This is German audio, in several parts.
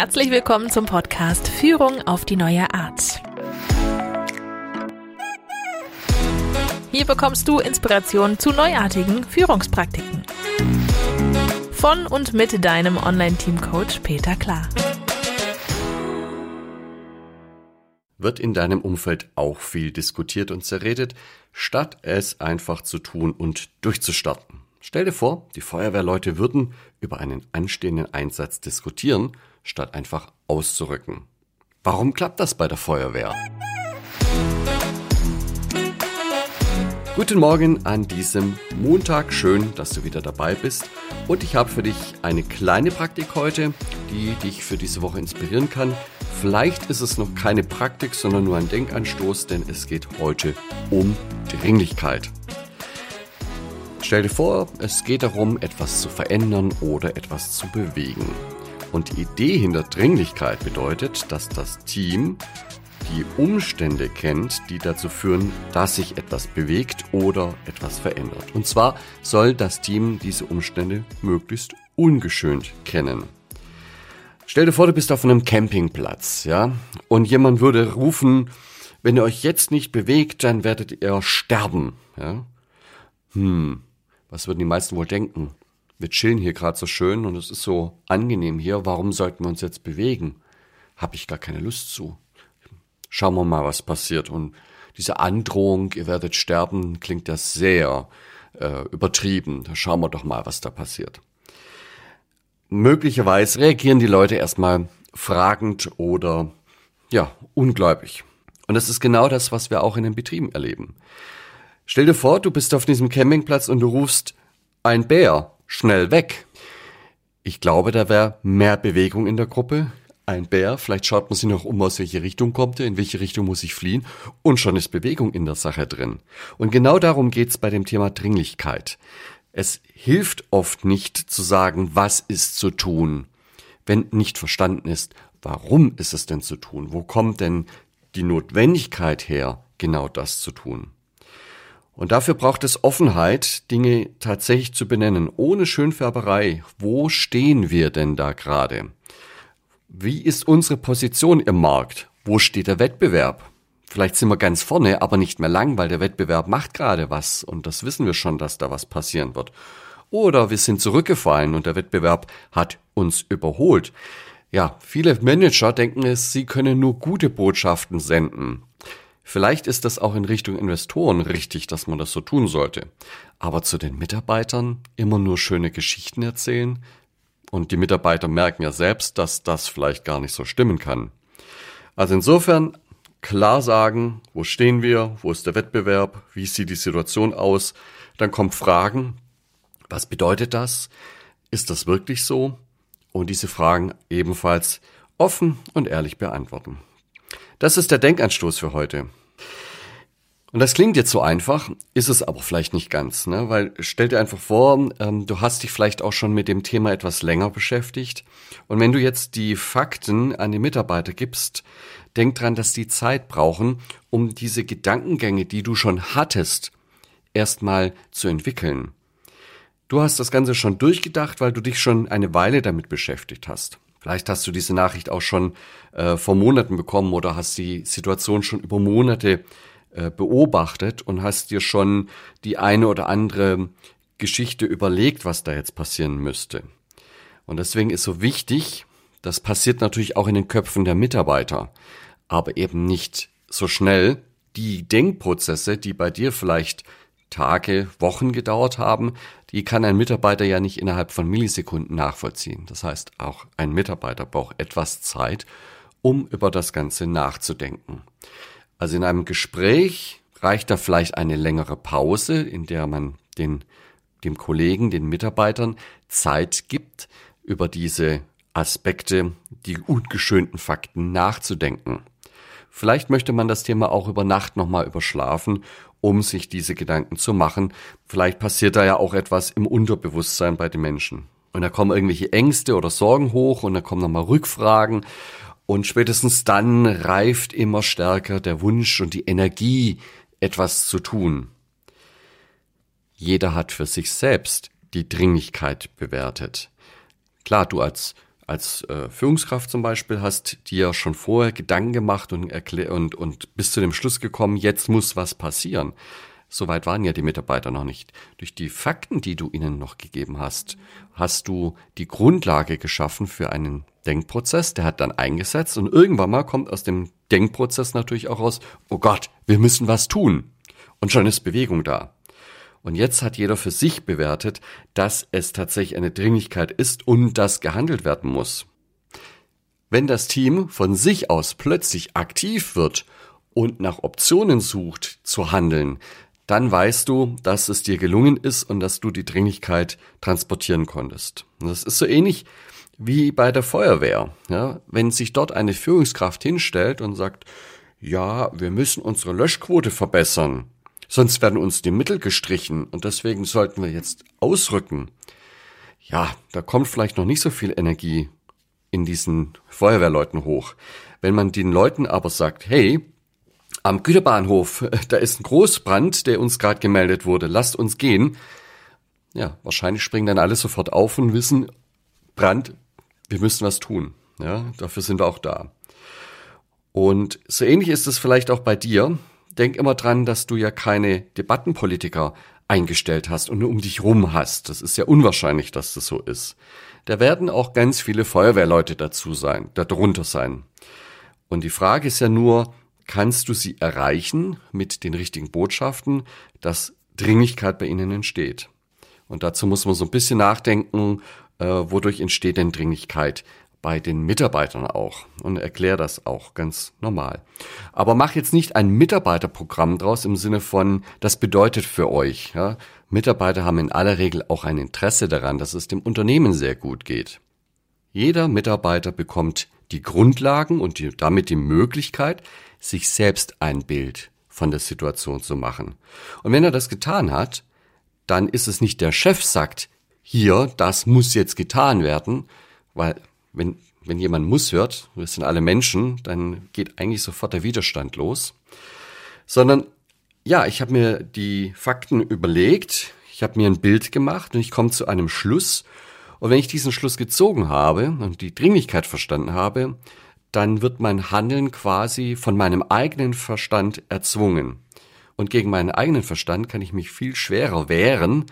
Herzlich willkommen zum Podcast Führung auf die neue Art. Hier bekommst du Inspiration zu neuartigen Führungspraktiken. Von und mit deinem Online-Team-Coach Peter Klar. Wird in deinem Umfeld auch viel diskutiert und zerredet, statt es einfach zu tun und durchzustarten? Stell dir vor, die Feuerwehrleute würden über einen anstehenden Einsatz diskutieren, statt einfach auszurücken. Warum klappt das bei der Feuerwehr? Guten Morgen an diesem Montag. Schön, dass du wieder dabei bist. Und ich habe für dich eine kleine Praktik heute, die dich für diese Woche inspirieren kann. Vielleicht ist es noch keine Praktik, sondern nur ein Denkanstoß, denn es geht heute um Dringlichkeit. Stell dir vor, es geht darum, etwas zu verändern oder etwas zu bewegen. Und die Idee hinter Dringlichkeit bedeutet, dass das Team die Umstände kennt, die dazu führen, dass sich etwas bewegt oder etwas verändert. Und zwar soll das Team diese Umstände möglichst ungeschönt kennen. Stell dir vor, du bist auf einem Campingplatz, ja, und jemand würde rufen, wenn ihr euch jetzt nicht bewegt, dann werdet ihr sterben, ja. Hm, was würden die meisten wohl denken? Wir chillen hier gerade so schön und es ist so angenehm hier, warum sollten wir uns jetzt bewegen? Hab ich gar keine Lust zu. Schauen wir mal, was passiert. Und diese Androhung, ihr werdet sterben, klingt ja sehr äh, übertrieben. Da schauen wir doch mal, was da passiert. Möglicherweise reagieren die Leute erstmal fragend oder ja, ungläubig. Und das ist genau das, was wir auch in den Betrieben erleben. Stell dir vor, du bist auf diesem Campingplatz und du rufst ein Bär schnell weg. Ich glaube, da wäre mehr Bewegung in der Gruppe. Ein Bär, vielleicht schaut man sich noch um, aus welche Richtung kommt er, in welche Richtung muss ich fliehen und schon ist Bewegung in der Sache drin. Und genau darum geht's bei dem Thema Dringlichkeit. Es hilft oft nicht zu sagen, was ist zu tun, wenn nicht verstanden ist, warum ist es denn zu tun? Wo kommt denn die Notwendigkeit her, genau das zu tun? Und dafür braucht es Offenheit, Dinge tatsächlich zu benennen, ohne Schönfärberei. Wo stehen wir denn da gerade? Wie ist unsere Position im Markt? Wo steht der Wettbewerb? Vielleicht sind wir ganz vorne, aber nicht mehr lang, weil der Wettbewerb macht gerade was und das wissen wir schon, dass da was passieren wird. Oder wir sind zurückgefallen und der Wettbewerb hat uns überholt. Ja, viele Manager denken es, sie können nur gute Botschaften senden. Vielleicht ist das auch in Richtung Investoren richtig, dass man das so tun sollte. Aber zu den Mitarbeitern immer nur schöne Geschichten erzählen? Und die Mitarbeiter merken ja selbst, dass das vielleicht gar nicht so stimmen kann. Also insofern klar sagen, wo stehen wir, wo ist der Wettbewerb, wie sieht die Situation aus. Dann kommen Fragen, was bedeutet das? Ist das wirklich so? Und diese Fragen ebenfalls offen und ehrlich beantworten. Das ist der Denkanstoß für heute. Und das klingt jetzt so einfach, ist es aber vielleicht nicht ganz, ne? Weil stell dir einfach vor, ähm, du hast dich vielleicht auch schon mit dem Thema etwas länger beschäftigt. Und wenn du jetzt die Fakten an die Mitarbeiter gibst, denk dran, dass die Zeit brauchen, um diese Gedankengänge, die du schon hattest, erstmal zu entwickeln. Du hast das Ganze schon durchgedacht, weil du dich schon eine Weile damit beschäftigt hast. Vielleicht hast du diese Nachricht auch schon äh, vor Monaten bekommen oder hast die Situation schon über Monate äh, beobachtet und hast dir schon die eine oder andere Geschichte überlegt, was da jetzt passieren müsste. Und deswegen ist so wichtig, das passiert natürlich auch in den Köpfen der Mitarbeiter, aber eben nicht so schnell. Die Denkprozesse, die bei dir vielleicht Tage, Wochen gedauert haben, die kann ein Mitarbeiter ja nicht innerhalb von Millisekunden nachvollziehen. Das heißt, auch ein Mitarbeiter braucht etwas Zeit, um über das Ganze nachzudenken. Also in einem Gespräch reicht da vielleicht eine längere Pause, in der man den, dem Kollegen, den Mitarbeitern Zeit gibt, über diese Aspekte, die ungeschönten Fakten nachzudenken. Vielleicht möchte man das Thema auch über Nacht nochmal überschlafen um sich diese Gedanken zu machen. Vielleicht passiert da ja auch etwas im Unterbewusstsein bei den Menschen. Und da kommen irgendwelche Ängste oder Sorgen hoch und da kommen nochmal Rückfragen. Und spätestens dann reift immer stärker der Wunsch und die Energie, etwas zu tun. Jeder hat für sich selbst die Dringlichkeit bewertet. Klar, du als als äh, Führungskraft zum Beispiel hast dir schon vorher Gedanken gemacht und, erklär und, und bist zu dem Schluss gekommen, jetzt muss was passieren. Soweit waren ja die Mitarbeiter noch nicht. Durch die Fakten, die du ihnen noch gegeben hast, hast du die Grundlage geschaffen für einen Denkprozess, der hat dann eingesetzt und irgendwann mal kommt aus dem Denkprozess natürlich auch raus, oh Gott, wir müssen was tun. Und schon ist Bewegung da. Und jetzt hat jeder für sich bewertet, dass es tatsächlich eine Dringlichkeit ist und dass gehandelt werden muss. Wenn das Team von sich aus plötzlich aktiv wird und nach Optionen sucht zu handeln, dann weißt du, dass es dir gelungen ist und dass du die Dringlichkeit transportieren konntest. Das ist so ähnlich wie bei der Feuerwehr. Ja, wenn sich dort eine Führungskraft hinstellt und sagt, ja, wir müssen unsere Löschquote verbessern, sonst werden uns die Mittel gestrichen und deswegen sollten wir jetzt ausrücken. Ja, da kommt vielleicht noch nicht so viel Energie in diesen Feuerwehrleuten hoch. Wenn man den Leuten aber sagt, hey, am Güterbahnhof, da ist ein Großbrand, der uns gerade gemeldet wurde, lasst uns gehen. Ja, wahrscheinlich springen dann alle sofort auf und wissen, Brand, wir müssen was tun. Ja, dafür sind wir auch da. Und so ähnlich ist es vielleicht auch bei dir. Denk immer dran, dass du ja keine Debattenpolitiker eingestellt hast und nur um dich rum hast. Das ist ja unwahrscheinlich, dass das so ist. Da werden auch ganz viele Feuerwehrleute dazu sein, darunter sein. Und die Frage ist ja nur, kannst du sie erreichen mit den richtigen Botschaften, dass Dringlichkeit bei ihnen entsteht. Und dazu muss man so ein bisschen nachdenken, äh, wodurch entsteht denn Dringlichkeit bei den Mitarbeitern auch und erklär das auch ganz normal. Aber mach jetzt nicht ein Mitarbeiterprogramm draus im Sinne von, das bedeutet für euch. Ja? Mitarbeiter haben in aller Regel auch ein Interesse daran, dass es dem Unternehmen sehr gut geht. Jeder Mitarbeiter bekommt die Grundlagen und die, damit die Möglichkeit, sich selbst ein Bild von der Situation zu machen. Und wenn er das getan hat, dann ist es nicht der Chef sagt, hier, das muss jetzt getan werden, weil wenn, wenn jemand muss hört, wir sind alle Menschen, dann geht eigentlich sofort der Widerstand los, sondern ja, ich habe mir die Fakten überlegt, ich habe mir ein Bild gemacht und ich komme zu einem Schluss. Und wenn ich diesen Schluss gezogen habe und die Dringlichkeit verstanden habe, dann wird mein Handeln quasi von meinem eigenen Verstand erzwungen. Und gegen meinen eigenen Verstand kann ich mich viel schwerer wehren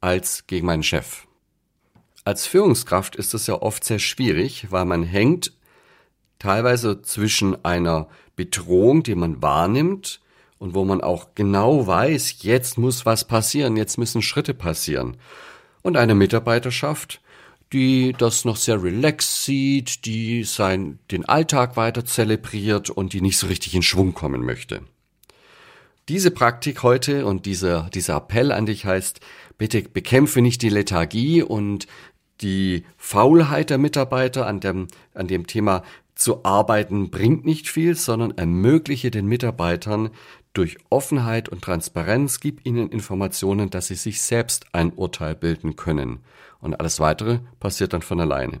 als gegen meinen Chef. Als Führungskraft ist es ja oft sehr schwierig, weil man hängt teilweise zwischen einer Bedrohung, die man wahrnimmt und wo man auch genau weiß, jetzt muss was passieren, jetzt müssen Schritte passieren. Und einer Mitarbeiterschaft, die das noch sehr relaxed sieht, die sein, den Alltag weiter zelebriert und die nicht so richtig in Schwung kommen möchte. Diese Praktik heute und dieser, dieser Appell an dich heißt, bitte bekämpfe nicht die Lethargie und die Faulheit der Mitarbeiter an dem, an dem Thema zu arbeiten bringt nicht viel, sondern ermögliche den Mitarbeitern durch Offenheit und Transparenz, gib ihnen Informationen, dass sie sich selbst ein Urteil bilden können. Und alles weitere passiert dann von alleine.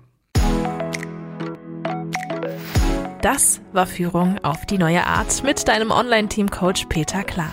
Das war Führung auf die neue Art mit deinem Online-Team-Coach Peter Klar.